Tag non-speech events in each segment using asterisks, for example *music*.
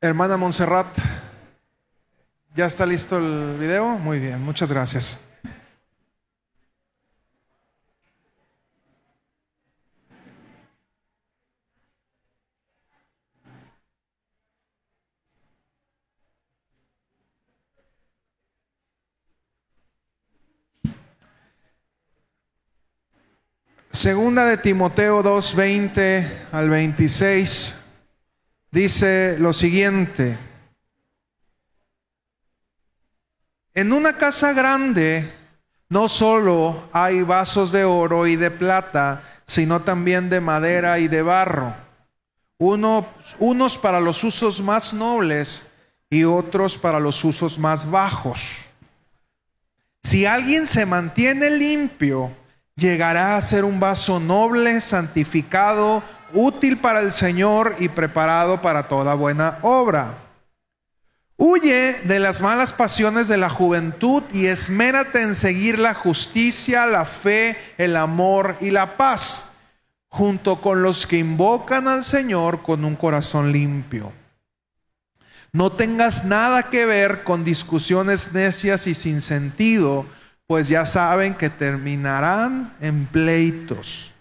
Hermana Montserrat, ¿ya está listo el video? Muy bien, muchas gracias. Segunda de Timoteo 2, 20 al 26 dice lo siguiente. En una casa grande no solo hay vasos de oro y de plata, sino también de madera y de barro, unos para los usos más nobles y otros para los usos más bajos. Si alguien se mantiene limpio, llegará a ser un vaso noble, santificado, útil para el Señor y preparado para toda buena obra. Huye de las malas pasiones de la juventud y esmérate en seguir la justicia, la fe, el amor y la paz, junto con los que invocan al Señor con un corazón limpio. No tengas nada que ver con discusiones necias y sin sentido, pues ya saben que terminarán en pleitos.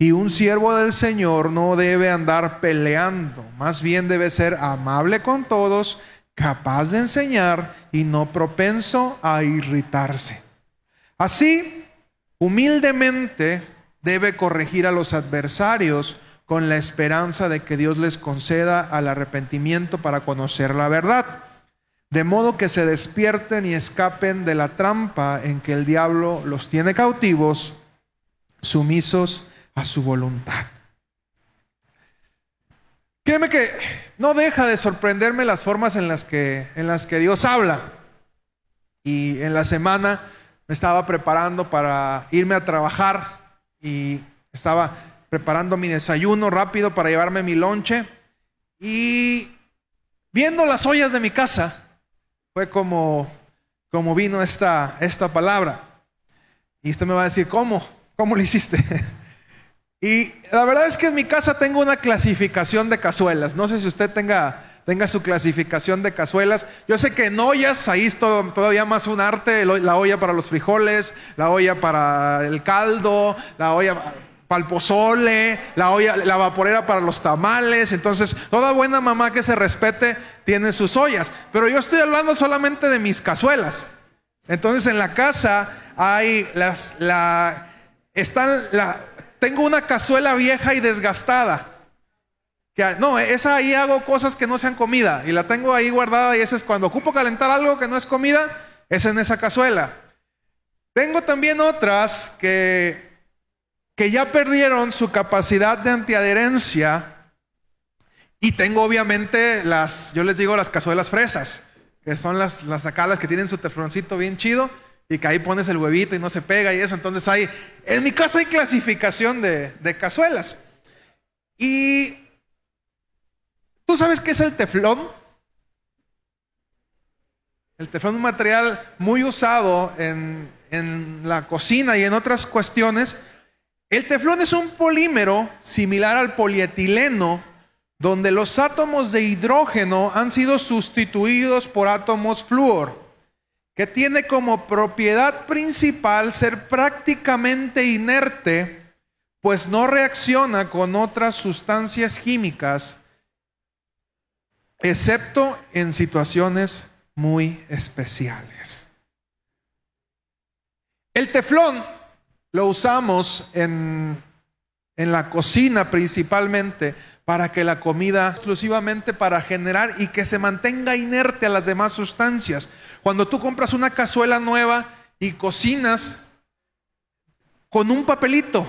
Y un siervo del Señor no debe andar peleando, más bien debe ser amable con todos, capaz de enseñar y no propenso a irritarse. Así, humildemente debe corregir a los adversarios con la esperanza de que Dios les conceda al arrepentimiento para conocer la verdad de modo que se despierten y escapen de la trampa en que el diablo los tiene cautivos, sumisos a su voluntad. Créeme que no deja de sorprenderme las formas en las que, en las que Dios habla. Y en la semana me estaba preparando para irme a trabajar y estaba preparando mi desayuno rápido para llevarme mi lonche. Y viendo las ollas de mi casa, fue como, como vino esta, esta palabra. Y usted me va a decir, ¿cómo? ¿Cómo lo hiciste? *laughs* y la verdad es que en mi casa tengo una clasificación de cazuelas. No sé si usted tenga, tenga su clasificación de cazuelas. Yo sé que en ollas, ahí es todavía más un arte, la olla para los frijoles, la olla para el caldo, la olla para el pozole, la olla, la vaporera para los tamales. Entonces, toda buena mamá que se respete tiene sus ollas. Pero yo estoy hablando solamente de mis cazuelas. Entonces, en la casa hay las, la, están, la, tengo una cazuela vieja y desgastada. Que, no, esa ahí hago cosas que no sean comida y la tengo ahí guardada y esa es cuando ocupo calentar algo que no es comida, es en esa cazuela. Tengo también otras que que ya perdieron su capacidad de antiadherencia. Y tengo obviamente las, yo les digo las cazuelas fresas, que son las, las acá que tienen su tefloncito bien chido y que ahí pones el huevito y no se pega y eso. Entonces hay, en mi casa hay clasificación de, de cazuelas. Y tú sabes qué es el teflón. El teflón es un material muy usado en, en la cocina y en otras cuestiones el teflón es un polímero similar al polietileno, donde los átomos de hidrógeno han sido sustituidos por átomos flúor, que tiene como propiedad principal ser prácticamente inerte, pues no reacciona con otras sustancias químicas, excepto en situaciones muy especiales. El teflón lo usamos en, en la cocina principalmente para que la comida exclusivamente para generar y que se mantenga inerte a las demás sustancias. Cuando tú compras una cazuela nueva y cocinas con un papelito,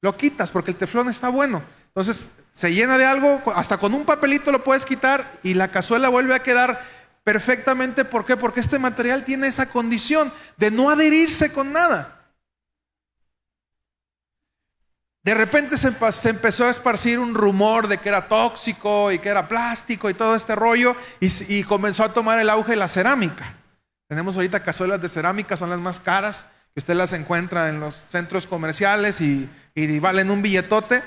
lo quitas porque el teflón está bueno. Entonces se llena de algo, hasta con un papelito lo puedes quitar y la cazuela vuelve a quedar perfectamente. ¿Por qué? Porque este material tiene esa condición de no adherirse con nada. De repente se, empezó a esparcir un rumor de que era tóxico y que era plástico y todo este rollo y, comenzó a tomar el auge la cerámica. Tenemos ahorita cazuelas de cerámica, son las más caras, que usted las encuentra en los centros comerciales y, valen un billetote,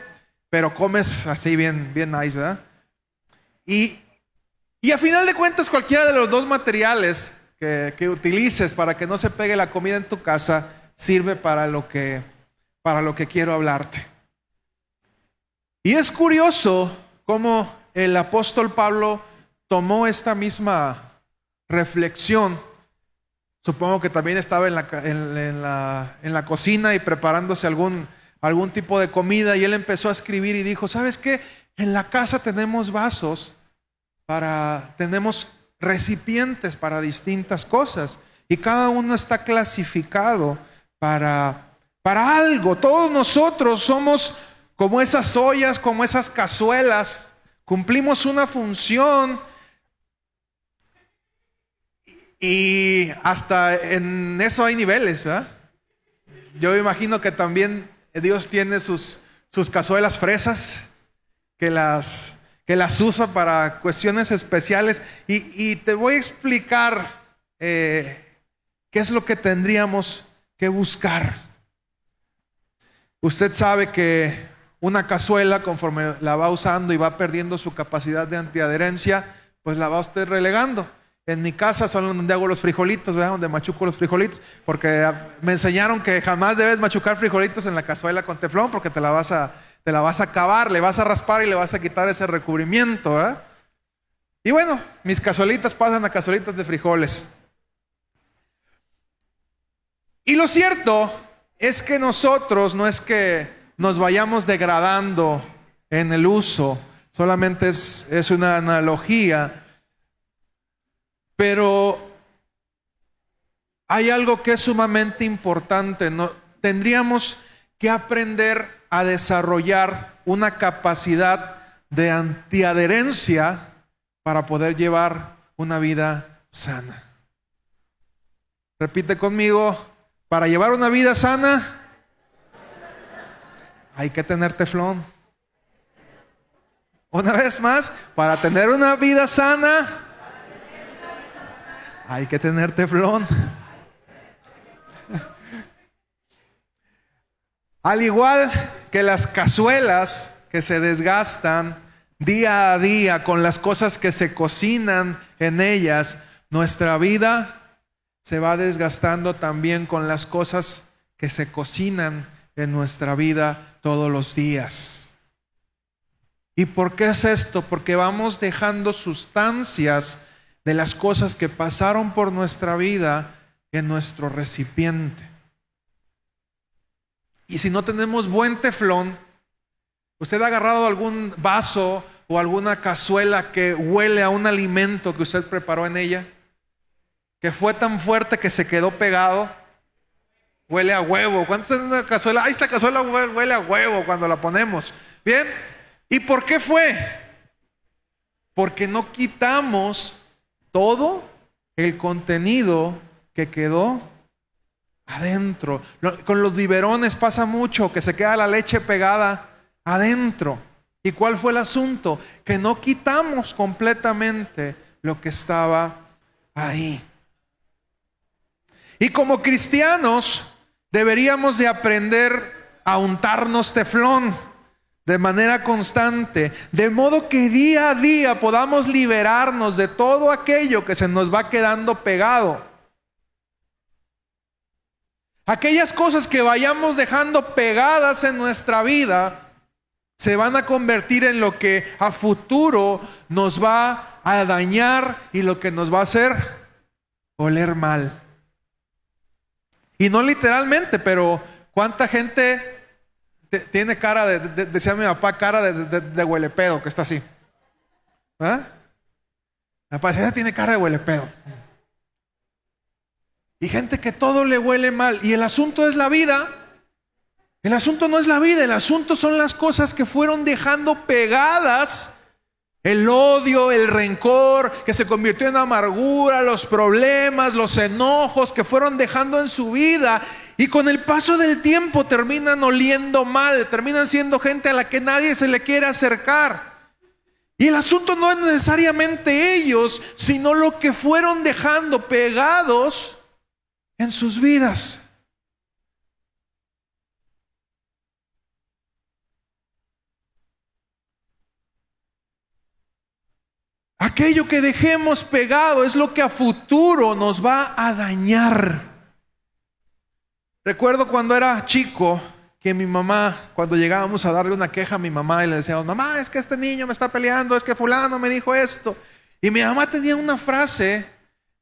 pero comes así bien, bien nice, ¿verdad? Y Y a final de cuentas, cualquiera de los dos materiales que, que, utilices para que no se pegue la comida en tu casa sirve para lo que, para lo que quiero hablarte. Y es curioso cómo el apóstol Pablo tomó esta misma reflexión. Supongo que también estaba en la, cocina y preparándose algún, algún tipo de comida y él empezó a escribir y dijo, ¿sabes qué? En la casa tenemos vasos para, tenemos recipientes para distintas cosas y cada uno está clasificado para, para algo. Todos nosotros somos como esas ollas, como esas cazuelas, cumplimos una función y hasta en eso hay niveles. Yo imagino que también Dios tiene sus, sus cazuelas fresas que las, que las usa para cuestiones especiales y, te voy a explicar eh, qué es lo que tendríamos que buscar. Usted sabe que una cazuela, conforme la va usando y va perdiendo su capacidad de antiadherencia, pues la va usted relegando. En mi casa son donde hago los frijolitos, ¿verdad? donde machuco los frijolitos, porque me enseñaron que jamás debes machucar frijolitos en la cazuela con teflón porque te la vas a, te la vas a acabar, le vas a raspar y le vas a quitar ese recubrimiento. ¿verdad? Y bueno, mis cazuelitas pasan a cazuelitas de frijoles. Y lo cierto es que nosotros no es que nos vayamos degradando en el uso. Solamente es, es una analogía. Pero hay algo que es sumamente importante. ¿no? Tendríamos que aprender a desarrollar una capacidad de antiadherencia para poder llevar una vida sana. Repite conmigo, para llevar una vida sana hay que tener teflón. Una vez más, para tener una vida sana, hay que tener teflón. Al igual que las cazuelas que se desgastan día a día con las cosas que se cocinan en ellas, nuestra vida se va desgastando también con las cosas que se cocinan en nuestra vida todos los días. ¿Y por qué es esto? Porque vamos dejando sustancias de las cosas que pasaron por nuestra vida en nuestro recipiente. Y si no tenemos buen teflón, usted ha agarrado algún vaso o alguna cazuela que huele a un alimento que usted preparó en ella, que fue tan fuerte que se quedó pegado Huele a huevo. ¿Cuántos en una cazuela? Ahí esta cazuela huele a huevo cuando la ponemos. Bien. ¿Y por qué fue? Porque no quitamos todo el contenido que quedó adentro. Con los biberones pasa mucho que se queda la leche pegada adentro. ¿Y cuál fue el asunto? Que no quitamos completamente lo que estaba ahí. Y como cristianos, Deberíamos de aprender a untarnos teflón de manera constante, de modo que día a día podamos liberarnos de todo aquello que se nos va quedando pegado. Aquellas cosas que vayamos dejando pegadas en nuestra vida se van a convertir en lo que a futuro nos va a dañar y lo que nos va a hacer oler mal. Y no literalmente, pero ¿cuánta gente tiene cara de, decía mi papá, cara de, de, que está así? ¿Ah? La paciencia tiene cara de huelepedo. Y gente que todo le huele mal. Y el asunto es la vida. El asunto no es la vida, el asunto son las cosas que fueron dejando pegadas el odio, el rencor que se convirtió en amargura, los problemas, los enojos que fueron dejando en su vida y con el paso del tiempo terminan oliendo mal, terminan siendo gente a la que nadie se le quiere acercar. Y el asunto no es necesariamente ellos, sino lo que fueron dejando pegados en sus vidas. aquello que dejemos pegado es lo que a futuro nos va a dañar. Recuerdo cuando era chico que mi mamá, cuando llegábamos a darle una queja a mi mamá y le decíamos, mamá, es que este niño me está peleando, es que fulano me dijo esto. Y mi mamá tenía una frase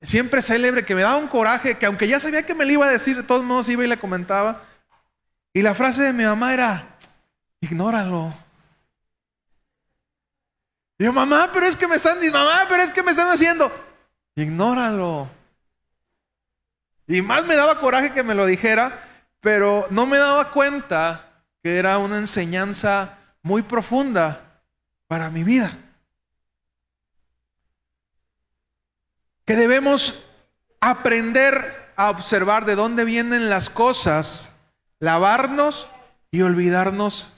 siempre célebre que me daba un coraje, que aunque ya sabía que me le iba a decir, de todos modos iba y le comentaba. Y la frase de mi mamá era, ignóralo. Y yo, mamá, pero es que me están, mamá, pero es que me están haciendo. Ignóralo. Y más me daba coraje que me lo dijera, pero no me daba cuenta que era una enseñanza muy profunda para mi vida. Que debemos aprender a observar de dónde vienen las cosas, lavarnos y olvidarnos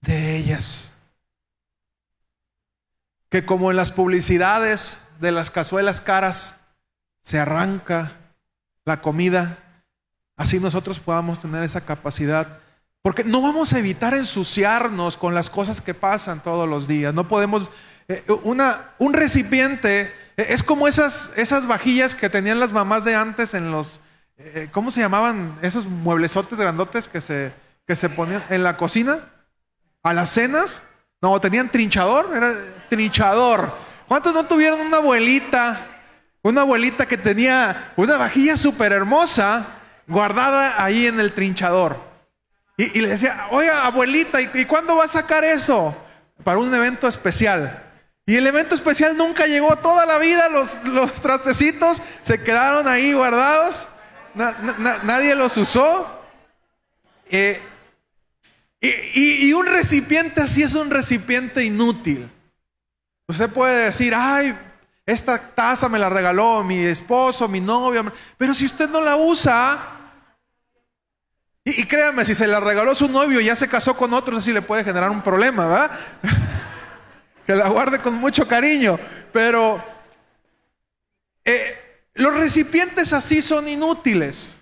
de ellas. Que como en las publicidades de las cazuelas caras se arranca la comida, así nosotros podamos tener esa capacidad. Porque no vamos a evitar ensuciarnos con las cosas que pasan todos los días. No podemos... Eh, una, un recipiente eh, es como esas, esas vajillas que tenían las mamás de antes en los... Eh, ¿Cómo se llamaban? Esos mueblesotes grandotes que se, que se ponían en la cocina. A las cenas. No, tenían trinchador. Era trinchador. ¿Cuántos no tuvieron una abuelita una abuelita que tenía una vajilla súper hermosa guardada ahí en el trinchador. Y, le decía, oiga, abuelita, ¿y, cuándo va a sacar eso? Para un evento especial. Y el evento especial nunca llegó toda la vida, los, los trastecitos se quedaron ahí guardados, nadie los usó. Eh, y, y, un recipiente así es un recipiente inútil. Usted puede decir, ay, esta taza me la regaló mi esposo, mi novio. Pero si usted no la usa, y, créame, si se la regaló su novio y ya se casó con otro, así le puede generar un problema, ¿verdad? *laughs* que la guarde con mucho cariño. Pero eh, los recipientes así son inútiles.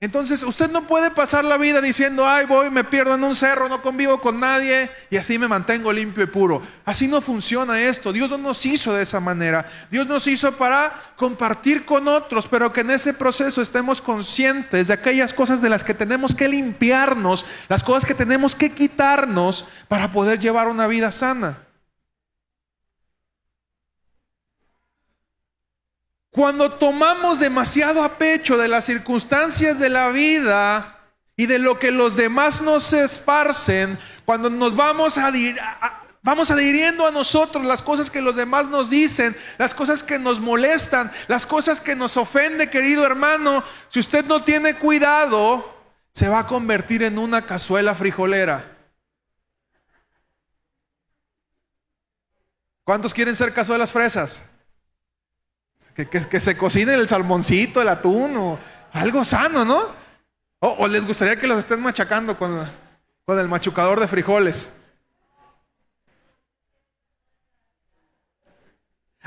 Entonces usted no puede pasar la vida diciendo, ay, voy, me pierdo en un cerro, no convivo con nadie y así me mantengo limpio y puro. Así no funciona esto. Dios no nos hizo de esa manera. Dios nos hizo para compartir con otros, pero que en ese proceso estemos conscientes de aquellas cosas de las que tenemos que limpiarnos, las cosas que tenemos que quitarnos para poder llevar una vida sana. Cuando tomamos demasiado a pecho de las circunstancias de la vida y de lo que los demás nos esparcen, cuando nos vamos a, vamos adhiriendo a nosotros las cosas que los demás nos dicen, las cosas que nos molestan, las cosas que nos ofende, querido hermano, si usted no tiene cuidado, se va a convertir en una cazuela frijolera. ¿Cuántos quieren ser cazuelas fresas? Que, se cocine el salmoncito, el atún o algo sano, ¿no? O, les gustaría que los estén machacando con, con el machucador de frijoles.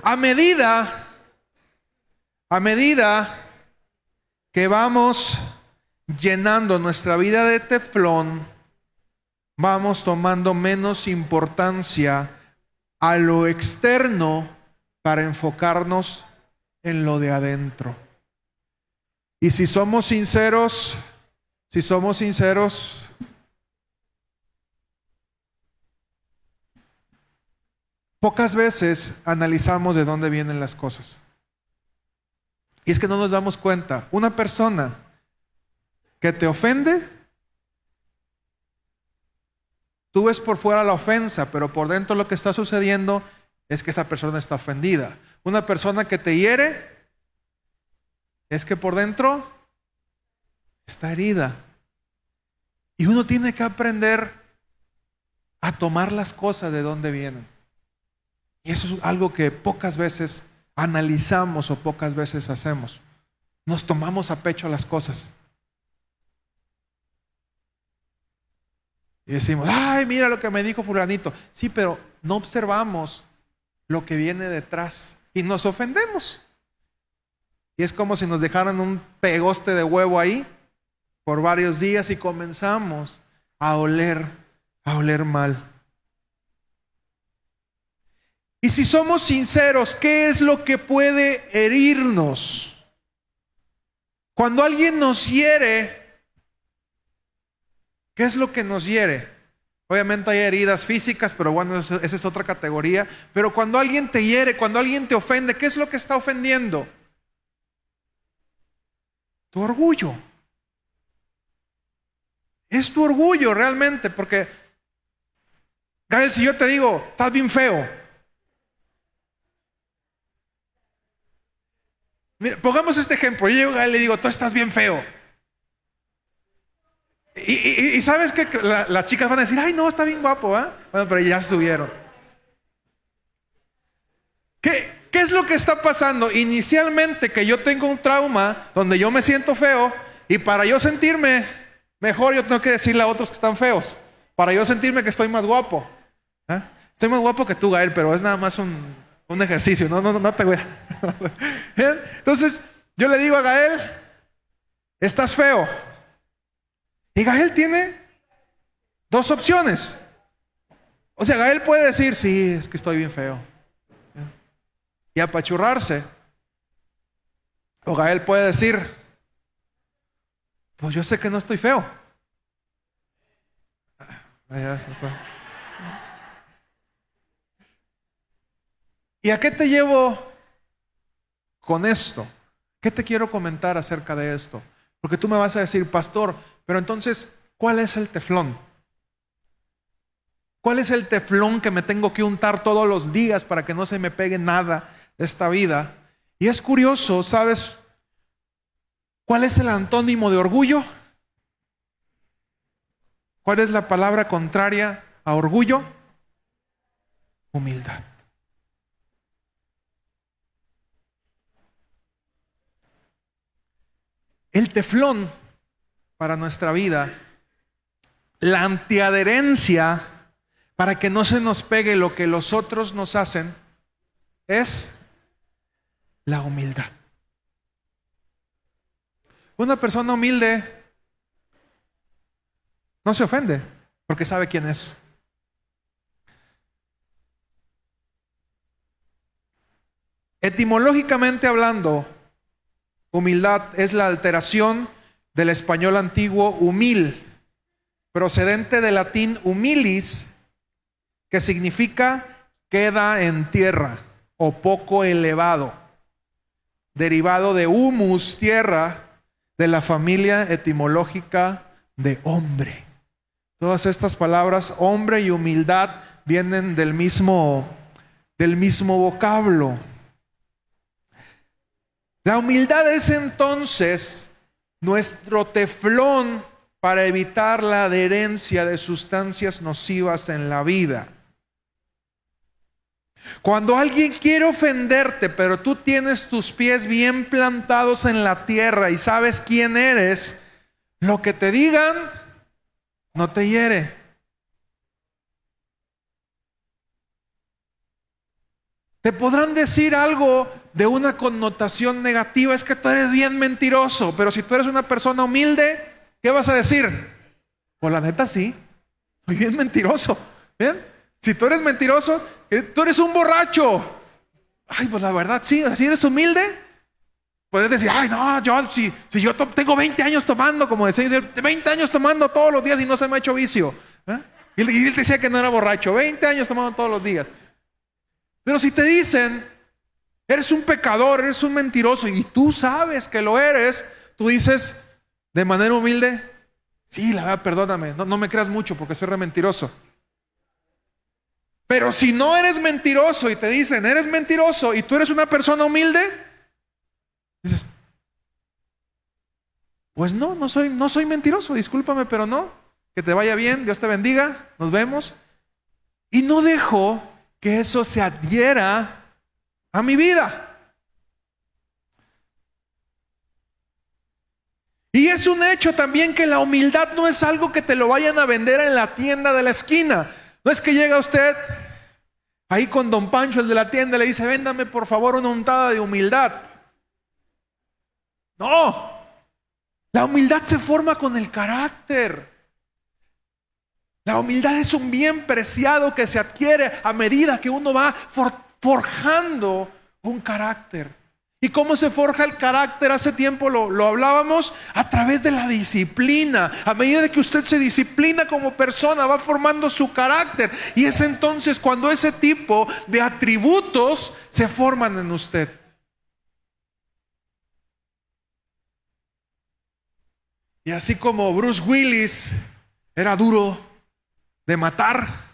A medida, a medida que vamos llenando nuestra vida de teflón, vamos tomando menos importancia a lo externo para enfocarnos en lo de adentro. Y si somos sinceros, si somos sinceros, pocas veces analizamos de dónde vienen las cosas. Y es que no nos damos cuenta. Una persona que te ofende, tú ves por fuera la ofensa, pero por dentro lo que está sucediendo es que esa persona está ofendida. Una persona que te hiere es que por dentro está herida. Y uno tiene que aprender a tomar las cosas de donde vienen. Y eso es algo que pocas veces analizamos o pocas veces hacemos. Nos tomamos a pecho las cosas. Y decimos, ay, mira lo que me dijo fulanito. Sí, pero no observamos lo que viene detrás y nos ofendemos. Y es como si nos dejaran un pegoste de huevo ahí por varios días y comenzamos a oler, a oler mal. Y si somos sinceros, ¿qué es lo que puede herirnos? Cuando alguien nos hiere, ¿qué es lo que nos hiere? Obviamente hay heridas físicas, pero bueno, esa es otra categoría. Pero cuando alguien te hiere, cuando alguien te ofende, ¿qué es lo que está ofendiendo? Tu orgullo. Es tu orgullo realmente, porque, Gael, si yo te digo, estás bien feo, Mira, pongamos este ejemplo. Yo llego a y le digo, tú estás bien feo. Y, sabes que las chicas van a decir, ay, no, está bien guapo, ¿ah? Bueno, pero ya subieron. ¿Qué, ¿Qué es lo que está pasando? Inicialmente que yo tengo un trauma donde yo me siento feo y para yo sentirme mejor yo tengo que decirle a otros que están feos. Para yo sentirme que estoy más guapo. ¿ah? Estoy más guapo que tú, Gael, pero es nada más un, un ejercicio. No, no, no te voy a... *laughs* Entonces, yo le digo a Gael, estás feo. Y Gael tiene dos opciones. O sea, Gael puede decir, sí, es que estoy bien feo. Y apachurrarse. O Gael puede decir, pues yo sé que no estoy feo. ¿Y a qué te llevo con esto? ¿Qué te quiero comentar acerca de esto? Porque tú me vas a decir, pastor, pero entonces, ¿cuál es el teflón? ¿Cuál es el teflón que me tengo que untar todos los días para que no se me pegue nada de esta vida? Y es curioso, ¿sabes? ¿Cuál es el antónimo de orgullo? ¿Cuál es la palabra contraria a orgullo? Humildad. El teflón para nuestra vida, la antiadherencia para que no se nos pegue lo que los otros nos hacen, es la humildad. Una persona humilde no se ofende porque sabe quién es. Etimológicamente hablando, Humildad es la alteración del español antiguo humil, procedente del latín humilis, que significa queda en tierra o poco elevado, derivado de humus, tierra, de la familia etimológica de hombre. Todas estas palabras, hombre y humildad, vienen del mismo, del mismo vocablo. La humildad es entonces nuestro teflón para evitar la adherencia de sustancias nocivas en la vida. Cuando alguien quiere ofenderte, pero tú tienes tus pies bien plantados en la tierra y sabes quién eres, lo que te digan no te hiere. Te podrán decir algo de una connotación negativa, es que tú eres bien mentiroso, pero si tú eres una persona humilde, ¿qué vas a decir? Pues la neta sí, soy bien mentiroso. Si tú eres mentiroso, eh, tú eres un borracho. Ay, pues la verdad sí, si eres humilde, puedes decir, ay, no, yo, si, si yo tengo 20 años tomando, como decía, 20 años tomando todos los días y no se me ha hecho vicio. ¿eh? Y él decía que no era borracho, 20 años tomando todos los días. Pero si te dicen, Eres un pecador, eres un mentiroso y tú sabes que lo eres. Tú dices de manera humilde, sí, la verdad, perdóname, no, no me creas mucho porque soy re mentiroso. Pero si no eres mentiroso y te dicen, eres mentiroso y tú eres una persona humilde, dices, pues no, no soy, no soy mentiroso, discúlpame, pero no. Que te vaya bien, Dios te bendiga, nos vemos. Y no dejo que eso se adhiera a mi vida. Y es un hecho también que la humildad no es algo que te lo vayan a vender en la tienda de la esquina. No es que llega usted ahí con don Pancho, el de la tienda, y le dice, véndame por favor una untada de humildad. No, la humildad se forma con el carácter. La humildad es un bien preciado que se adquiere a medida que uno va forjando un carácter. ¿Y cómo se forja el carácter? Hace tiempo lo, lo, hablábamos a través de la disciplina. A medida de que usted se disciplina como persona, va formando su carácter. Y es entonces cuando ese tipo de atributos se forman en usted. Y así como Bruce Willis era duro de matar,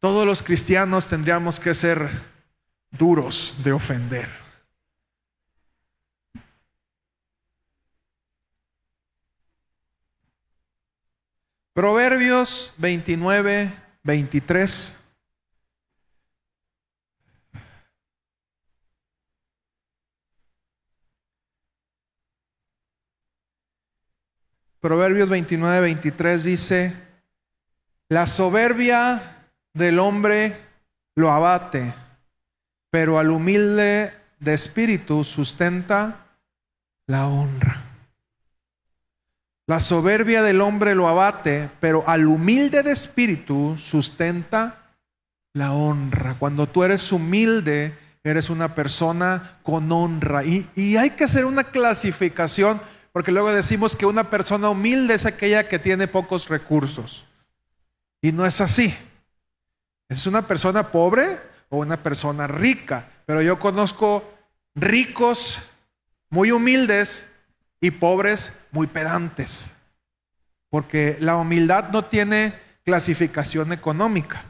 todos los cristianos tendríamos que ser duros de ofender. Proverbios 29, 23. Proverbios 29, 23 dice, la soberbia del hombre lo abate, pero al humilde de espíritu sustenta la honra. La soberbia del hombre lo abate, pero al humilde de espíritu sustenta la honra. Cuando tú eres humilde, eres una persona con honra. Y, y hay que hacer una clasificación porque luego decimos que una persona humilde es aquella que tiene pocos recursos. Y no es así. Es una persona pobre o una persona rica. Pero yo conozco ricos muy humildes y pobres muy pedantes. Porque la humildad no tiene clasificación económica.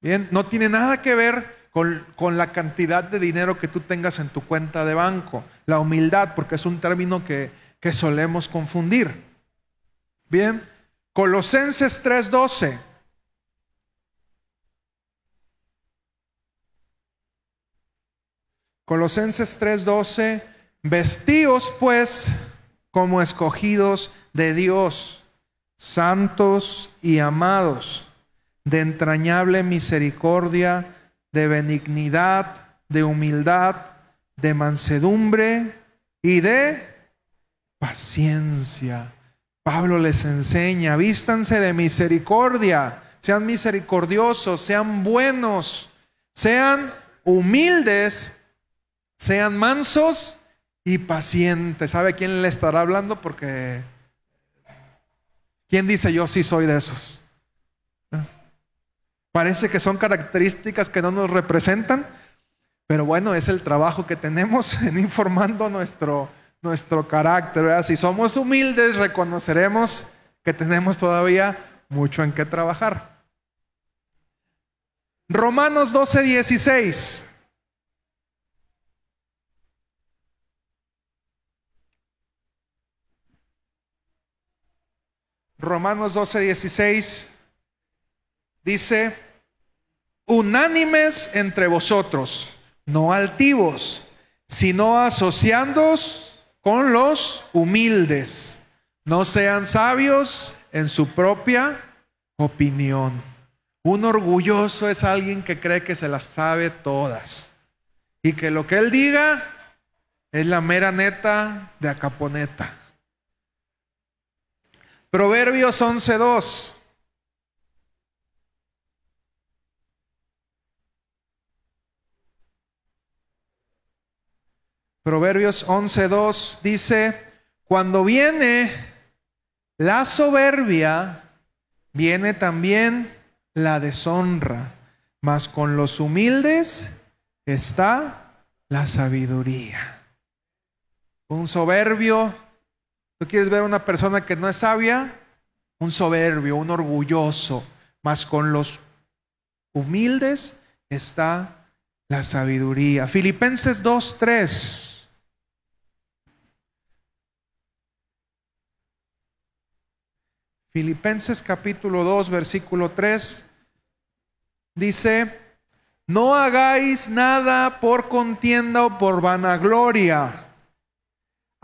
Bien, no tiene nada que ver con, la cantidad de dinero que tú tengas en tu cuenta de banco. La humildad, porque es un término que, que solemos confundir. Bien, Colosenses 3:12. Colosenses 3:12, vestíos pues como escogidos de Dios, santos y amados, de entrañable misericordia, de benignidad, de humildad, de mansedumbre y de paciencia. Pablo les enseña, vístanse de misericordia, sean misericordiosos, sean buenos, sean humildes, sean mansos y pacientes. ¿Sabe quién le estará hablando? Porque ¿quién dice yo sí soy de esos? Parece que son características que no nos representan, pero bueno, es el trabajo que tenemos *laughs* en informando nuestro, nuestro carácter. Si somos humildes, reconoceremos que tenemos todavía mucho en qué trabajar. Romanos 12, 16. Romanos 12, 16 dice, unánimes entre vosotros, no altivos, sino asociándoos con los humildes. No sean sabios en su propia opinión. Un orgulloso es alguien que cree que se las sabe todas y que lo que él diga es la mera neta de acaponeta. Proverbios 11.2 Proverbios 11.2 dice, cuando viene la soberbia, viene también la deshonra, mas con los humildes está la sabiduría. Un soberbio, ¿tú quieres ver una persona que no es sabia? Un soberbio, un orgulloso, mas con los humildes está la sabiduría. Filipenses 2.3 Filipenses capítulo 2, versículo 3, dice, no hagáis nada por contienda o por vanagloria,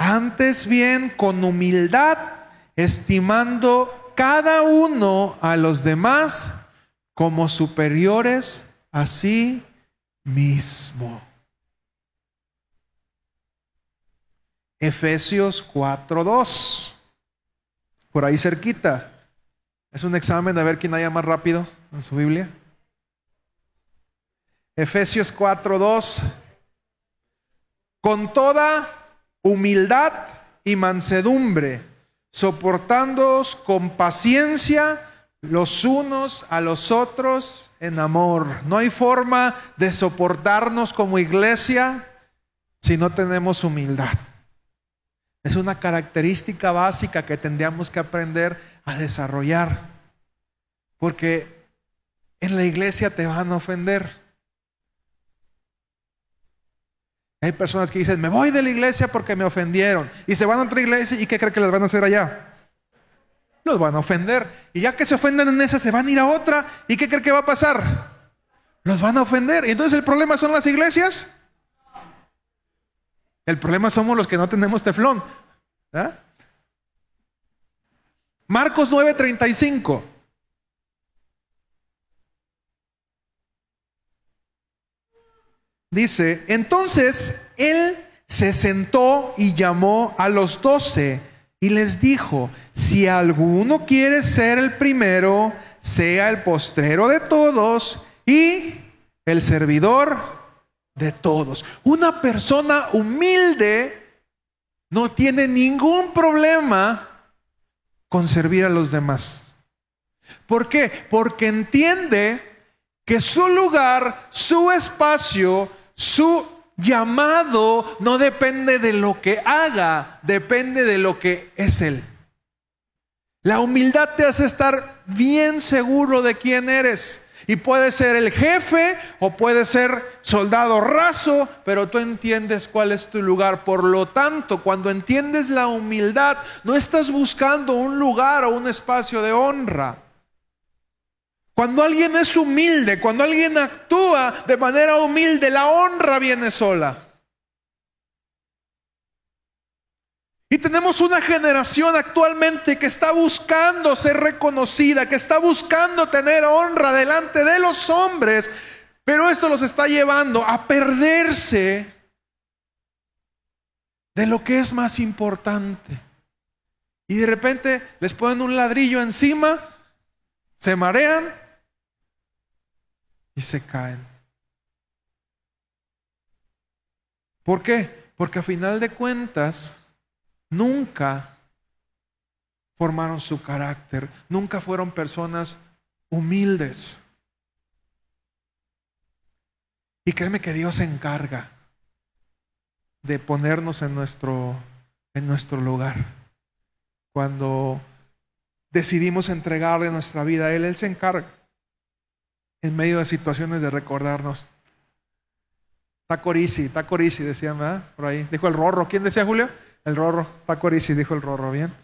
antes bien con humildad, estimando cada uno a los demás como superiores a sí mismo. Efesios 4:2 por ahí cerquita. Es un examen de ver quién haya más rápido en su Biblia. Efesios 4:2. Con toda humildad y mansedumbre, soportándoos con paciencia los unos a los otros en amor. No hay forma de soportarnos como iglesia si no tenemos humildad. Es una característica básica que tendríamos que aprender a desarrollar. Porque en la iglesia te van a ofender. Hay personas que dicen, me voy de la iglesia porque me ofendieron. Y se van a otra iglesia y ¿qué creen que les van a hacer allá? Los van a ofender. Y ya que se ofenden en esa, se van a ir a otra. ¿Y qué creen que va a pasar? Los van a ofender. ¿Y entonces el problema son las iglesias? El problema somos los que no tenemos teflón. ¿Ah? Marcos 9:35. Dice, entonces él se sentó y llamó a los doce y les dijo, si alguno quiere ser el primero, sea el postrero de todos y el servidor de todos. Una persona humilde no tiene ningún problema con servir a los demás. ¿Por qué? Porque entiende que su lugar, su espacio, su llamado no depende de lo que haga, depende de lo que es Él. La humildad te hace estar bien seguro de quién eres. Y puede ser el jefe o puede ser soldado raso, pero tú entiendes cuál es tu lugar. Por lo tanto, cuando entiendes la humildad, no estás buscando un lugar o un espacio de honra. Cuando alguien es humilde, cuando alguien actúa de manera humilde, la honra viene sola. Y tenemos una generación actualmente que está buscando ser reconocida, que está buscando tener honra delante de los hombres, pero esto los está llevando a perderse de lo que es más importante. Y de repente les ponen un ladrillo encima, se marean y se caen. ¿Por qué? Porque a final de cuentas, nunca formaron su carácter, nunca fueron personas humildes. Y créeme que Dios se encarga de ponernos en nuestro, en nuestro lugar. Cuando decidimos entregarle nuestra vida a Él, Él se encarga en medio de situaciones de recordarnos. Tacorisi, Tacorisi decían, ¿verdad? Por ahí. Dijo el Rorro. ¿Quién decía Julio? El Rorro, Paco Arisi dijo el Rorro, bien.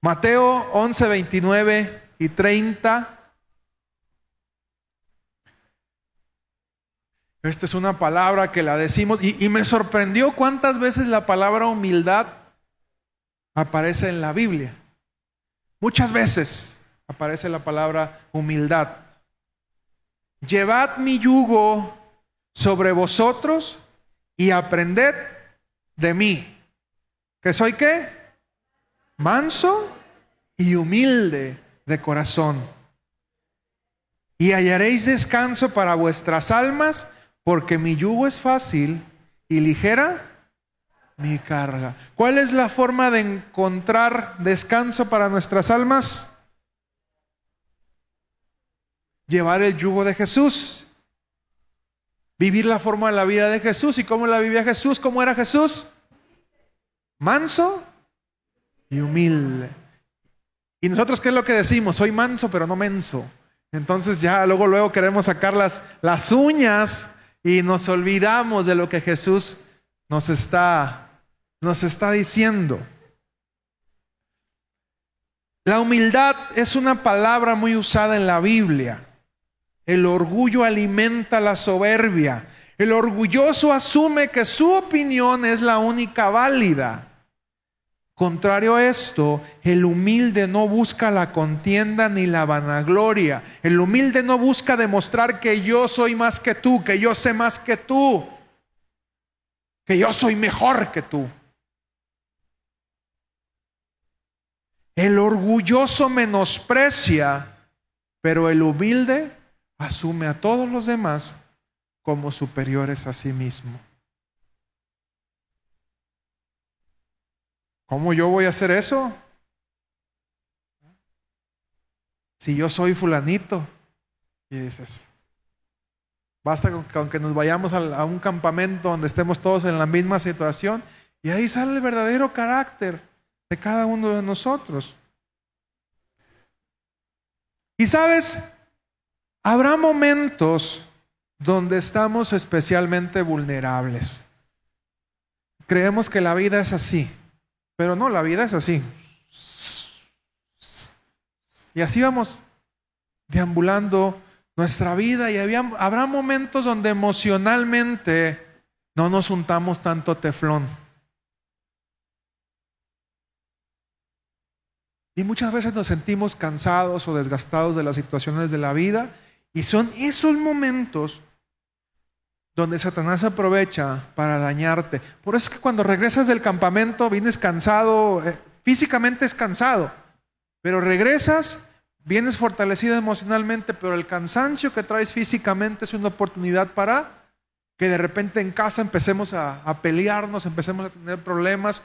Mateo 11, 29 y 30. Esta es una palabra que la decimos y me sorprendió cuántas veces la palabra humildad aparece en la Biblia. Muchas veces aparece la palabra humildad. Llevad mi yugo sobre vosotros y aprended de mí. ¿Que soy qué? Manso y humilde de corazón. Y hallaréis descanso para vuestras almas, porque mi yugo es fácil y ligera mi carga. ¿Cuál es la forma de encontrar descanso para nuestras almas? Llevar el yugo de Jesús. Vivir la forma de la vida de Jesús. ¿Y cómo la vivía Jesús? ¿Cómo era Jesús? Manso y humilde. ¿Y nosotros qué es lo que decimos? Soy manso, pero no menso. Entonces ya luego, luego queremos sacar las, las uñas y nos olvidamos de lo que Jesús nos está, nos está diciendo. La humildad es una palabra muy usada en la Biblia. El orgullo alimenta la soberbia. El orgulloso asume que su opinión es la única válida. Contrario a esto, el humilde no busca la contienda ni la vanagloria. El humilde no busca demostrar que yo soy más que tú, que yo sé más que tú, que yo soy mejor que tú. El orgulloso menosprecia, pero el humilde asume a todos los demás como superiores a sí mismo. ¿Cómo yo voy a hacer eso? Si yo soy fulanito. Y dices, basta con, que nos vayamos a, un campamento donde estemos todos en la misma situación y ahí sale el verdadero carácter de cada uno de nosotros. Y sabes, habrá momentos donde estamos especialmente vulnerables. Creemos que la vida es así, pero no, la vida es así. Y así vamos deambulando nuestra vida y habrá momentos donde emocionalmente no nos juntamos tanto teflón. Y muchas veces nos sentimos cansados o desgastados de las situaciones de la vida y son esos momentos donde Satanás aprovecha para dañarte. Por eso es que cuando regresas del campamento vienes cansado, eh, físicamente es cansado, pero regresas Vienes fortalecido emocionalmente, pero el cansancio que traes físicamente es una oportunidad para que de repente en casa empecemos a, pelearnos, empecemos a tener problemas.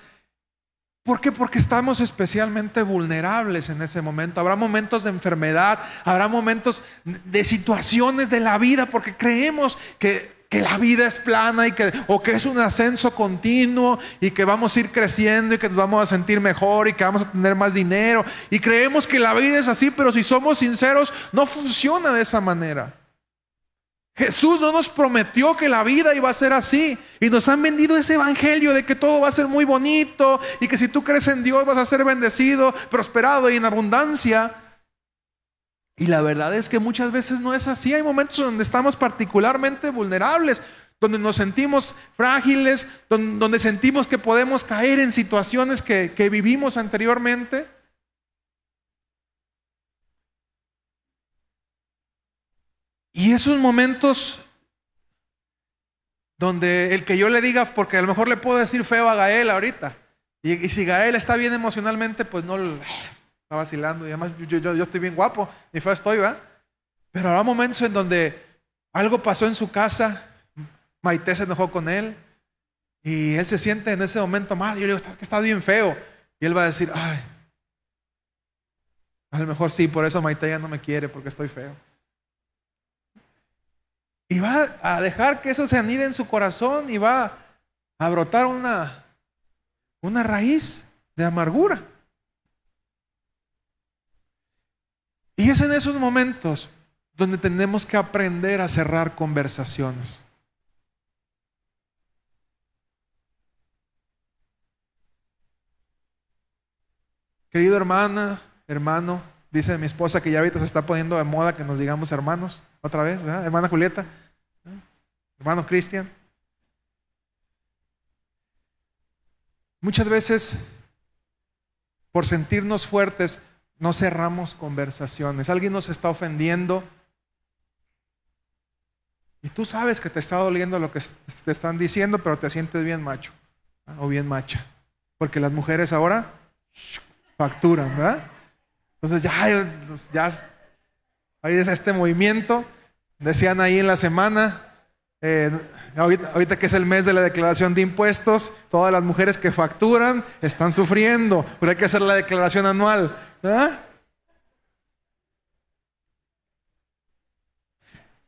¿Por qué? Porque estamos especialmente vulnerables en ese momento. Habrá momentos de enfermedad, habrá momentos de situaciones de la vida, porque creemos que que la vida es plana y que, o que es un ascenso continuo y que vamos a ir creciendo y que nos vamos a sentir mejor y que vamos a tener más dinero. Y creemos que la vida es así, pero si somos sinceros, no funciona de esa manera. Jesús no nos prometió que la vida iba a ser así. Y nos han vendido ese evangelio de que todo va a ser muy bonito y que si tú crees en Dios vas a ser bendecido, prosperado y en abundancia. Y la verdad es que muchas veces no es así. Hay momentos donde estamos particularmente vulnerables, donde nos sentimos frágiles, donde, sentimos que podemos caer en situaciones que, que vivimos anteriormente. Y esos momentos donde el que yo le diga, porque a lo mejor le puedo decir feo a Gael ahorita, y, y si Gael está bien emocionalmente, pues no, vacilando y además yo, estoy bien guapo, y fue estoy, ¿va? Pero habrá momentos en donde algo pasó en su casa, Maite se enojó con él y él se siente en ese momento mal. Yo le digo, está, está bien feo. Y él va a decir, ay, a lo mejor sí, por eso Maite ya no me quiere porque estoy feo. Y va a dejar que eso se anide en su corazón y va a brotar una, una raíz de amargura. Y es en esos momentos donde tenemos que aprender a cerrar conversaciones. Querido hermana, hermano, dice mi esposa que ya ahorita se está poniendo de moda que nos digamos hermanos, otra vez, hermana Julieta, hermano Cristian. Muchas veces, por sentirnos fuertes, no cerramos conversaciones. Alguien nos está ofendiendo. Y tú sabes que te está doliendo lo que te están diciendo, pero te sientes bien macho o bien macha. Porque las mujeres ahora facturan, ¿verdad? Entonces ya, ya hay este movimiento. Decían ahí en la semana, eh, ahorita, que es el mes de la declaración de impuestos, todas las mujeres que facturan están sufriendo, pero hay que hacer la declaración anual.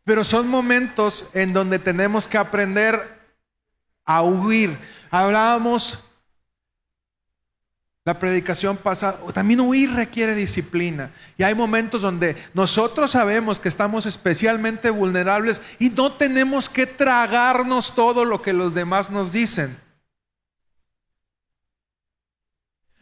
Pero son momentos en donde tenemos que aprender a huir. Hablábamos la predicación pasada, también huir requiere disciplina. Y hay momentos donde nosotros sabemos que estamos especialmente vulnerables y no tenemos que tragarnos todo lo que los demás nos dicen.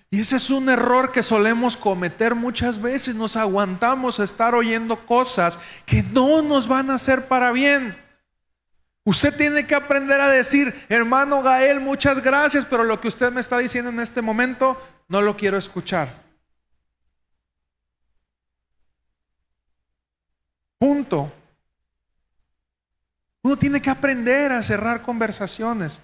Y ese es un error que solemos cometer muchas veces. Nos aguantamos a estar oyendo cosas que no nos van a hacer para bien. Usted tiene que aprender a decir, hermano Gael, muchas gracias, pero lo que usted me está diciendo en este momento no lo quiero escuchar. Punto. Uno tiene que aprender a cerrar conversaciones.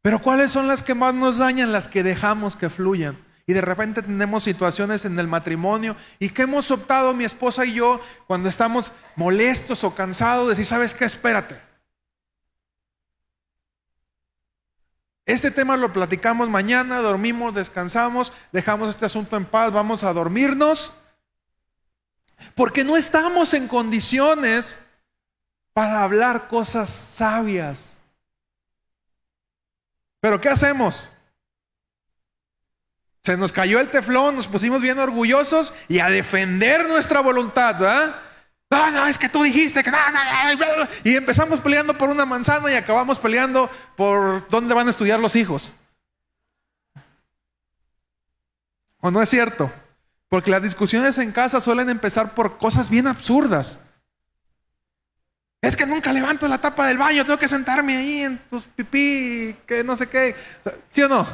Pero ¿cuáles son las que más nos dañan? Las que dejamos que fluyan. Y de repente tenemos situaciones en el matrimonio y que hemos optado mi esposa y yo cuando estamos molestos o cansados de decir, ¿sabes qué? Espérate. Este tema lo platicamos mañana, dormimos, descansamos, dejamos este asunto en paz, vamos a dormirnos, porque no estamos en condiciones para hablar cosas sabias. Pero ¿qué hacemos? Se nos cayó el teflón, nos pusimos bien orgullosos y a defender nuestra voluntad, ¿verdad? No, no, es que tú dijiste que no, no, Y empezamos peleando por una manzana y acabamos peleando por dónde van a estudiar los hijos. ¿O no es cierto? Porque las discusiones en casa suelen empezar por cosas bien absurdas. Es que nunca levanto la tapa del baño, tengo que sentarme ahí en tus pipí, que no sé qué. ¿Sí o no?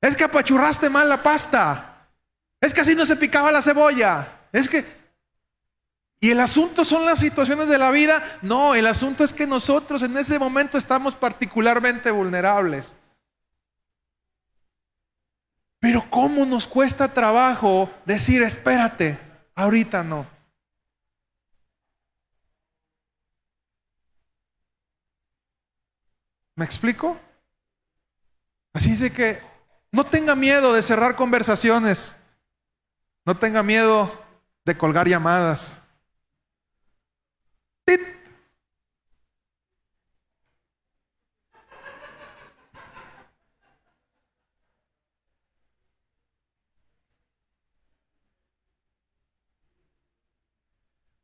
Es que apachurraste mal la pasta. Es que así no se picaba la cebolla. Es que... ¿Y el asunto son las situaciones de la vida? No, el asunto es que nosotros en ese momento estamos particularmente vulnerables. Pero ¿cómo nos cuesta trabajo decir, espérate, ahorita no? ¿Me explico? Así es de que no tenga miedo de cerrar conversaciones. No tenga miedo de colgar llamadas.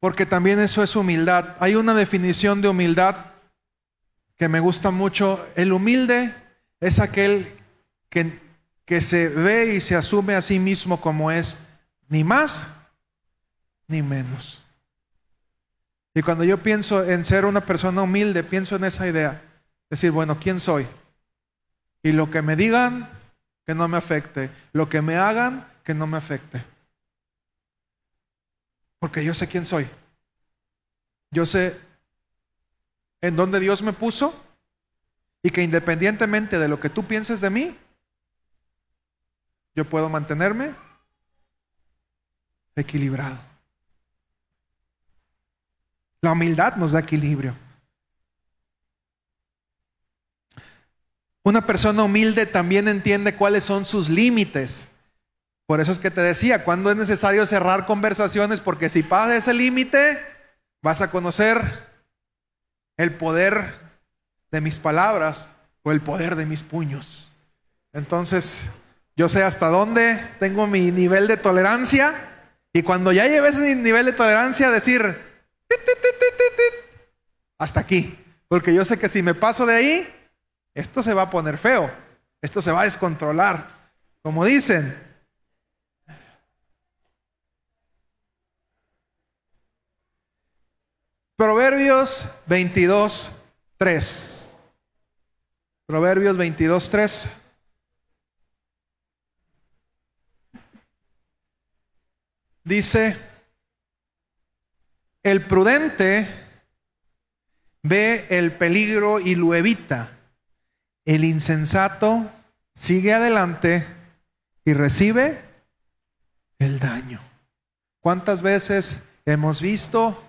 Porque también eso es humildad. Hay una definición de humildad que me gusta mucho. El humilde es aquel que, que se ve y se asume a sí mismo como es, ni más ni menos. Y cuando yo pienso en ser una persona humilde, pienso en esa idea. Decir, bueno, ¿quién soy? Y lo que me digan, que no me afecte. Lo que me hagan, que no me afecte. Porque yo sé quién soy. Yo sé en donde Dios me puso y que independientemente de lo que tú pienses de mí, yo puedo mantenerme equilibrado. La humildad nos da equilibrio. Una persona humilde también entiende cuáles son sus límites. Por eso es que te decía, cuando es necesario cerrar conversaciones, porque si pasa ese límite, vas a conocer el poder de mis palabras o el poder de mis puños. Entonces, yo sé hasta dónde tengo mi nivel de tolerancia y cuando ya lleve ese nivel de tolerancia, decir, hasta aquí. Porque yo sé que si me paso de ahí, esto se va a poner feo, esto se va a descontrolar. Como dicen, Proverbios 22, 3. Proverbios 22, 3. Dice, el prudente ve el peligro y lo evita. El insensato sigue adelante y recibe el daño. ¿Cuántas veces hemos visto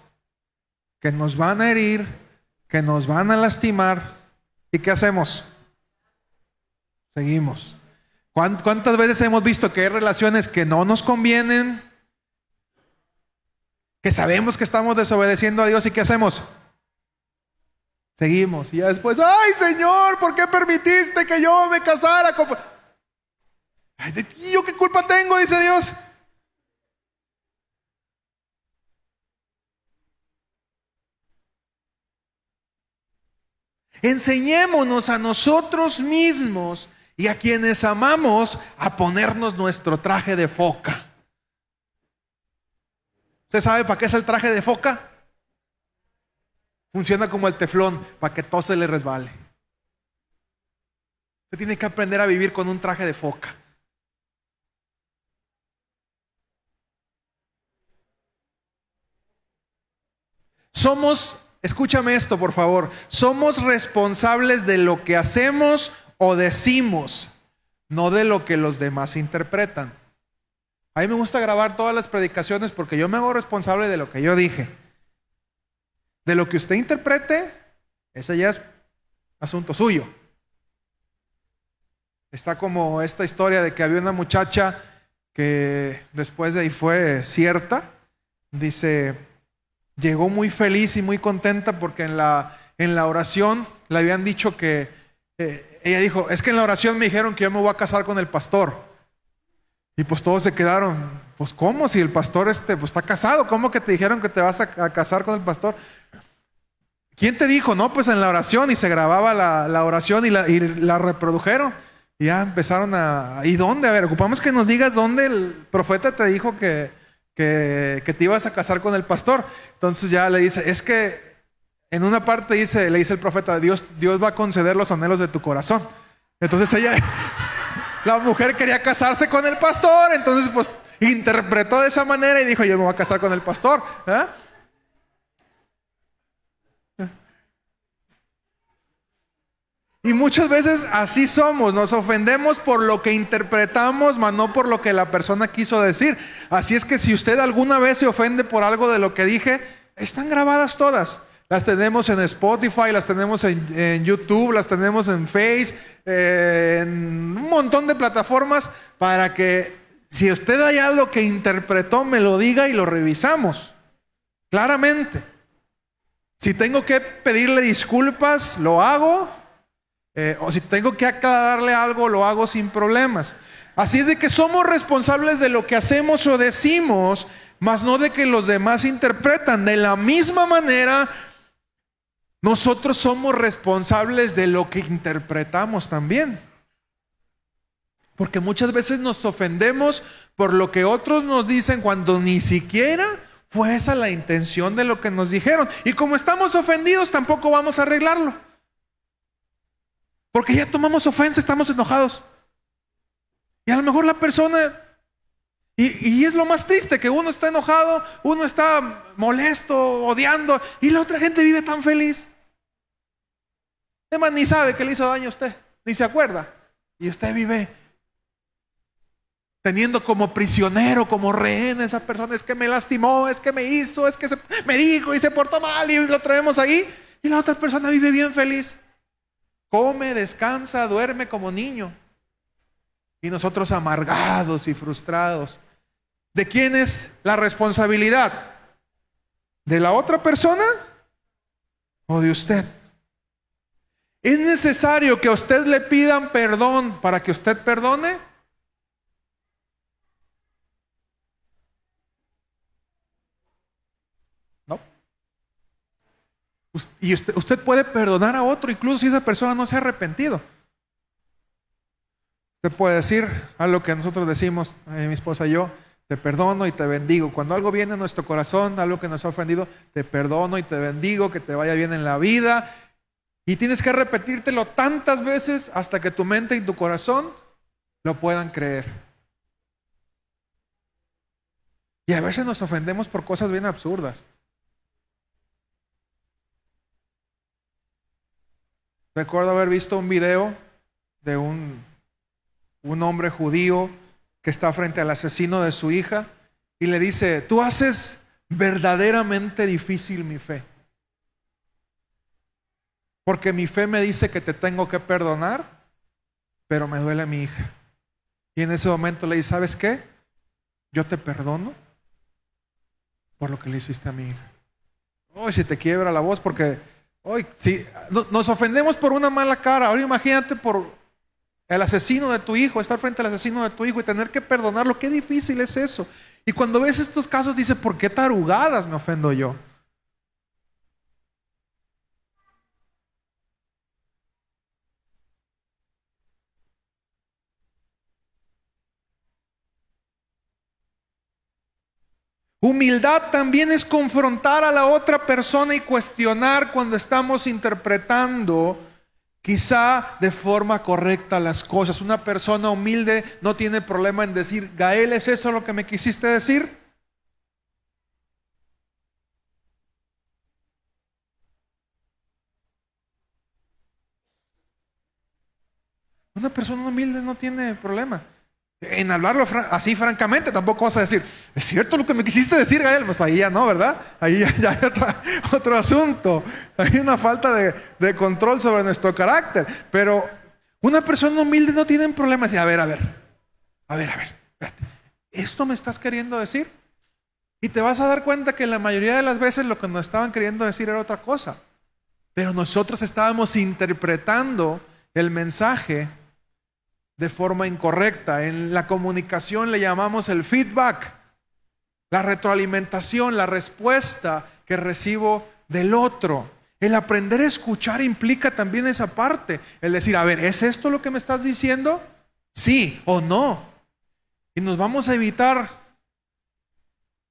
que nos van a herir, que nos van a lastimar. ¿Y qué hacemos? Seguimos. ¿Cuántas veces hemos visto que hay relaciones que no nos convienen? Que sabemos que estamos desobedeciendo a Dios y ¿qué hacemos? Seguimos. Y ya después, ay Señor, ¿por qué permitiste que yo me casara. Ay, ¿yo qué culpa tengo? Dice Dios. Enseñémonos a nosotros mismos y a quienes amamos a ponernos nuestro traje de foca. ¿Usted sabe para qué es el traje de foca? Funciona como el teflón, para que todo se le resbale. Usted tiene que aprender a vivir con un traje de foca. Somos Escúchame esto, por favor. Somos responsables de lo que hacemos o decimos, no de lo que los demás interpretan. A mí me gusta grabar todas las predicaciones porque yo me hago responsable de lo que yo dije. De lo que usted interprete, ese ya es asunto suyo. Está como esta historia de que había una muchacha que después de ahí fue cierta. Dice, llegó muy feliz y muy contenta porque en la, en la oración le habían dicho que, eh, ella dijo, es que en la oración me dijeron que yo me voy a casar con el pastor. Y pues todos se quedaron, pues ¿cómo? Si el pastor este, pues, está casado, ¿cómo que te dijeron que te vas a, casar con el pastor? ¿Quién te dijo? No, pues en la oración y se grababa la, oración y la, y reprodujeron. Y ya empezaron a... ¿Y dónde? A ver, ocupamos que nos digas dónde el profeta te dijo que, que, que te ibas a casar con el pastor. Entonces ya le dice, es que en una parte dice, le dice el profeta, Dios, Dios va a conceder los anhelos de tu corazón. Entonces ella, la mujer quería casarse con el pastor, entonces pues interpretó de esa manera y dijo, yo me voy a casar con el pastor. ¿eh? Y muchas veces así somos, nos ofendemos por lo que interpretamos, mas no por lo que la persona quiso decir. Así es que si usted alguna vez se ofende por algo de lo que dije, están grabadas todas. Las tenemos en Spotify, las tenemos en, YouTube, las tenemos en Face, eh, en un montón de plataformas para que si usted hay algo que interpretó, me lo diga y lo revisamos. Claramente. Si tengo que pedirle disculpas, lo hago. Eh, o si tengo que aclararle algo, lo hago sin problemas. Así es de que somos responsables de lo que hacemos o decimos, mas no de que los demás interpretan. De la misma manera, nosotros somos responsables de lo que interpretamos también. Porque muchas veces nos ofendemos por lo que otros nos dicen cuando ni siquiera fue esa la intención de lo que nos dijeron. Y como estamos ofendidos, tampoco vamos a arreglarlo. Porque ya tomamos ofensa, estamos enojados. Y a lo mejor la persona, y, y, es lo más triste, que uno está enojado, uno está molesto, odiando, y la otra gente vive tan feliz. Además, ni sabe que le hizo daño a usted, ni se acuerda. Y usted vive teniendo como prisionero, como rehén a esa persona. Es que me lastimó, es que me hizo, es que me dijo y se portó mal y lo traemos ahí. Y la otra persona vive bien feliz. Come, descansa, duerme como niño. Y nosotros amargados y frustrados. ¿De quién es la responsabilidad? ¿De la otra persona o de usted? ¿Es necesario que a usted le pidan perdón para que usted perdone? No. Y usted, puede perdonar a otro incluso si esa persona no se ha arrepentido. Usted puede decir a lo que nosotros decimos, eh, mi esposa y yo, te perdono y te bendigo. Cuando algo viene a nuestro corazón, algo que nos ha ofendido, te perdono y te bendigo, que te vaya bien en la vida y tienes que repetírtelo tantas veces hasta que tu mente y tu corazón lo puedan creer. Y a veces nos ofendemos por cosas bien absurdas. Recuerdo haber visto un video de un, un hombre judío que está frente al asesino de su hija y le dice, tú haces verdaderamente difícil mi fe. Porque mi fe me dice que te tengo que perdonar, pero me duele mi hija. Y en ese momento le dice, ¿sabes qué? Yo te perdono por lo que le hiciste a mi hija. Hoy si te quiebra la voz porque hoy si nos ofendemos por una mala cara, ahora imagínate por el asesino de tu hijo, estar frente al asesino de tu hijo y tener que perdonarlo, qué difícil es eso. Y cuando ves estos casos dice, ¿por qué tarugadas me ofendo yo? Humildad también es confrontar a la otra persona y cuestionar cuando estamos interpretando quizá de forma correcta las cosas. Una persona humilde no tiene problema en decir, Gael, ¿es eso lo que me quisiste decir? Una persona humilde no tiene problema. En hablarlo así francamente, tampoco vas a decir, ¿es cierto lo que me quisiste decir, Gael? Pues ahí ya no, ¿verdad? Ahí ya, hay *laughs* otro asunto. Hay una falta de, de, control sobre nuestro carácter. Pero una persona humilde no tiene problema. Decir, a ver, a ver, a ver, a ver, espérate. ¿Esto me estás queriendo decir? Y te vas a dar cuenta que la mayoría de las veces lo que nos estaban queriendo decir era otra cosa. Pero nosotros estábamos interpretando el mensaje de forma incorrecta. En la comunicación le llamamos el feedback, la retroalimentación, la respuesta que recibo del otro. El aprender a escuchar implica también esa parte, el decir, a ver, ¿es esto lo que me estás diciendo? Sí o no. Y nos vamos a evitar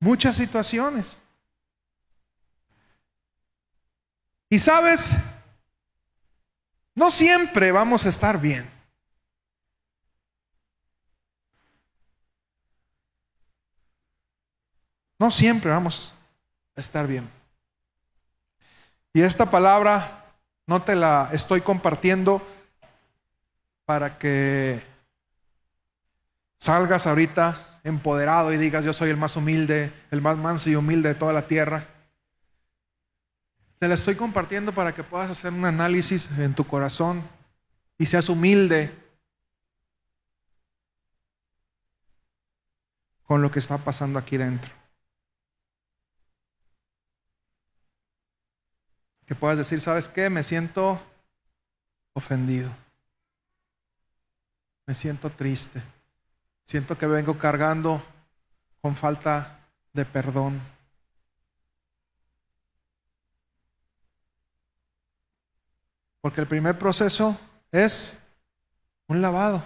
muchas situaciones. Y sabes, no siempre vamos a estar bien. No siempre vamos a estar bien. Y esta palabra no te la estoy compartiendo para que salgas ahorita empoderado y digas yo soy el más humilde, el más manso y humilde de toda la tierra. Te la estoy compartiendo para que puedas hacer un análisis en tu corazón y seas humilde con lo que está pasando aquí dentro. Que puedas decir, ¿sabes qué? Me siento ofendido. Me siento triste. Siento que vengo cargando con falta de perdón. Porque el primer proceso es un lavado.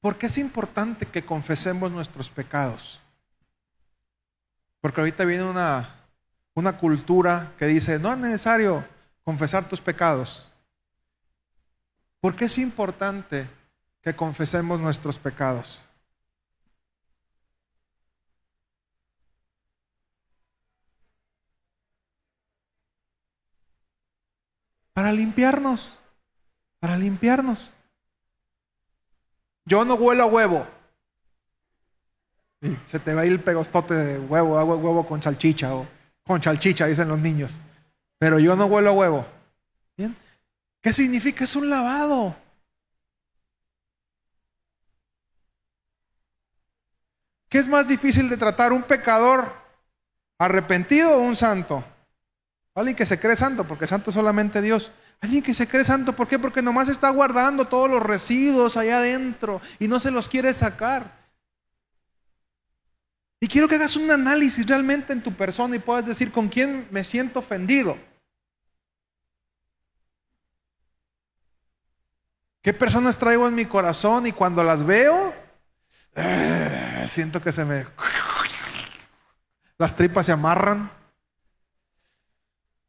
¿Por qué es importante que confesemos nuestros pecados? Porque ahorita viene una una cultura que dice, no es necesario confesar tus pecados. ¿Por qué es importante que confesemos nuestros pecados? Para limpiarnos, para limpiarnos. Yo no huelo a huevo. Y se te va a ir el pegostote de huevo, hago huevo con salchicha o con chalchicha, dicen los niños. Pero yo no huelo a huevo. ¿Qué significa? Es un lavado. ¿Qué es más difícil de tratar? ¿Un pecador arrepentido o un santo? Alguien que se cree santo, porque santo es solamente Dios. Alguien que se cree santo, ¿por qué? Porque nomás está guardando todos los residuos allá adentro y no se los quiere sacar. Y quiero que hagas un análisis realmente en tu persona y puedas decir con quién me siento ofendido. ¿Qué personas traigo en mi corazón y cuando las veo, eh, siento que se me... Las tripas se amarran.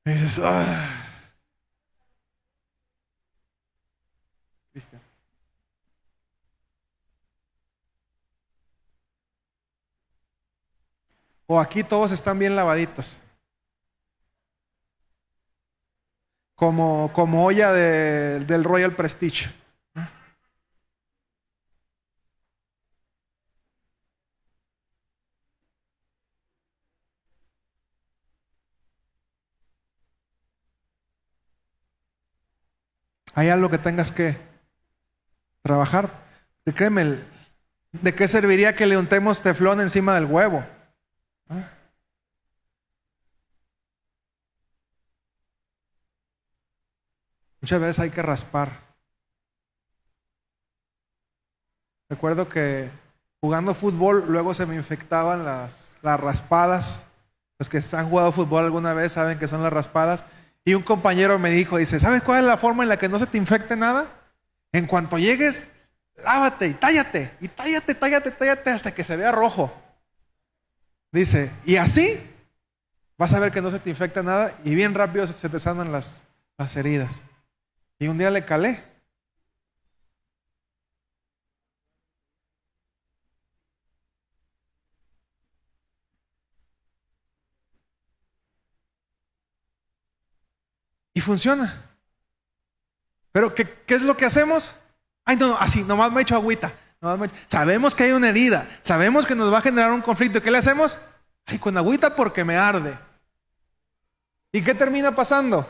Y dices, ah". O aquí todos están bien lavaditos. Como, olla del Royal Prestige. Hay algo que tengas que trabajar. Créeme, ¿de qué serviría que le untemos teflón encima del huevo? Muchas veces hay que raspar. Recuerdo que jugando fútbol luego se me infectaban las, las raspadas. Los que han jugado fútbol alguna vez saben que son las raspadas. Y un compañero me dijo, dice, ¿sabes cuál es la forma en la que no se te infecte nada? En cuanto llegues, lávate y tállate, y tállate, tállate, tállate hasta que se vea rojo. Dice, y así vas a ver que no se te infecta nada y bien rápido se te sanan las, las heridas. Y un día le calé. Y funciona. Pero ¿qué, qué es lo que hacemos? Ay, no, no, así, nomás me echo agüita. Sabemos que hay una herida, sabemos que nos va a generar un conflicto. ¿Qué le hacemos? Ay, con agüita porque me arde. ¿Y qué termina pasando?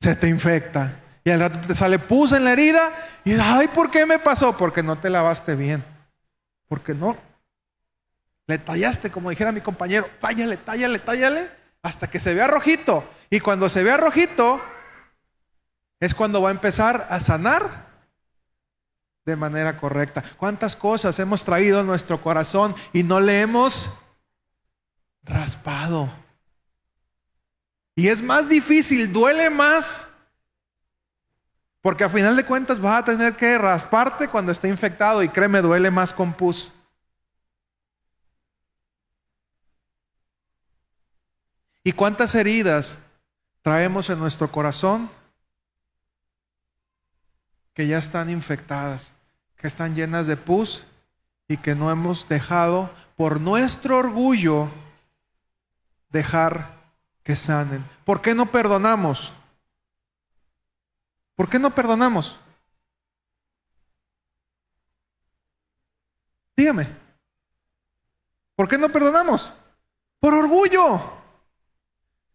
Se te infecta. Y al rato te sale pus en la herida y ay, ¿por qué me pasó? Porque no te lavaste bien. Porque no. Le tallaste, como dijera mi compañero, tállale, tállale, tállale, hasta que se vea rojito. Y cuando se vea rojito, es cuando va a empezar a sanar de manera correcta. ¿Cuántas cosas hemos traído en nuestro corazón y no le hemos raspado? Y es más difícil, duele más, porque a final de cuentas vas a tener que rasparte cuando esté infectado y créeme, duele más con pus. ¿Y cuántas heridas traemos en nuestro corazón que ya están infectadas, que están llenas de pus y que no hemos dejado por nuestro orgullo dejar que sanen? ¿Por qué no perdonamos? ¿Por qué no perdonamos? Dígame. ¿Por qué no perdonamos? Por orgullo.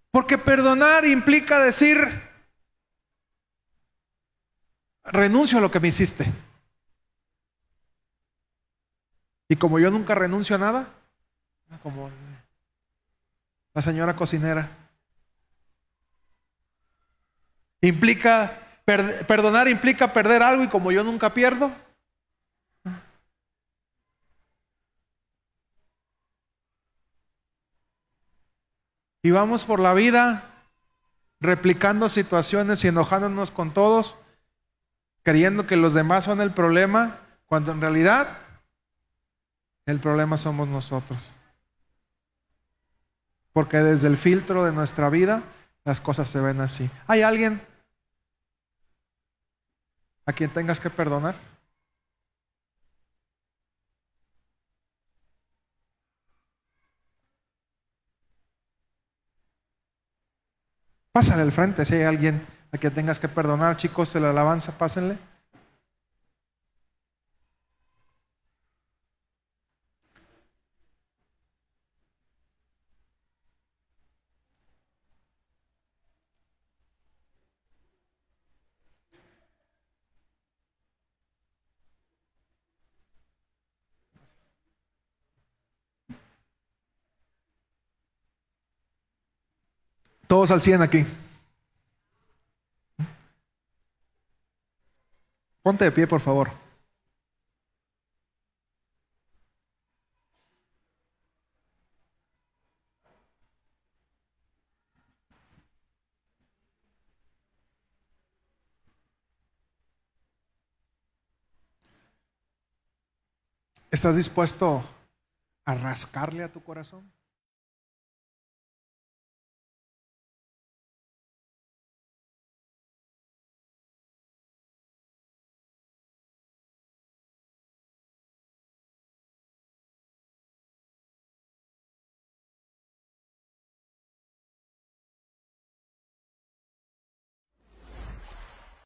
Porque perdonar implica decir, renuncio a lo que me hiciste. Y como yo nunca renuncio a nada, como la señora cocinera, implica, per- perdonar implica perder algo y como yo nunca pierdo, y vamos por la vida replicando situaciones y enojándonos con todos, creyendo que los demás son el problema, cuando en realidad el problema somos nosotros. Porque desde el filtro de nuestra vida las cosas se ven así. ¿Hay alguien a quien tengas que perdonar? Pásale al frente si hay alguien a quien tengas que perdonar, chicos, de la alabanza, pásenle. Todos al 100 aquí. Ponte de pie, por favor. ¿Estás dispuesto a rascarle a tu corazón?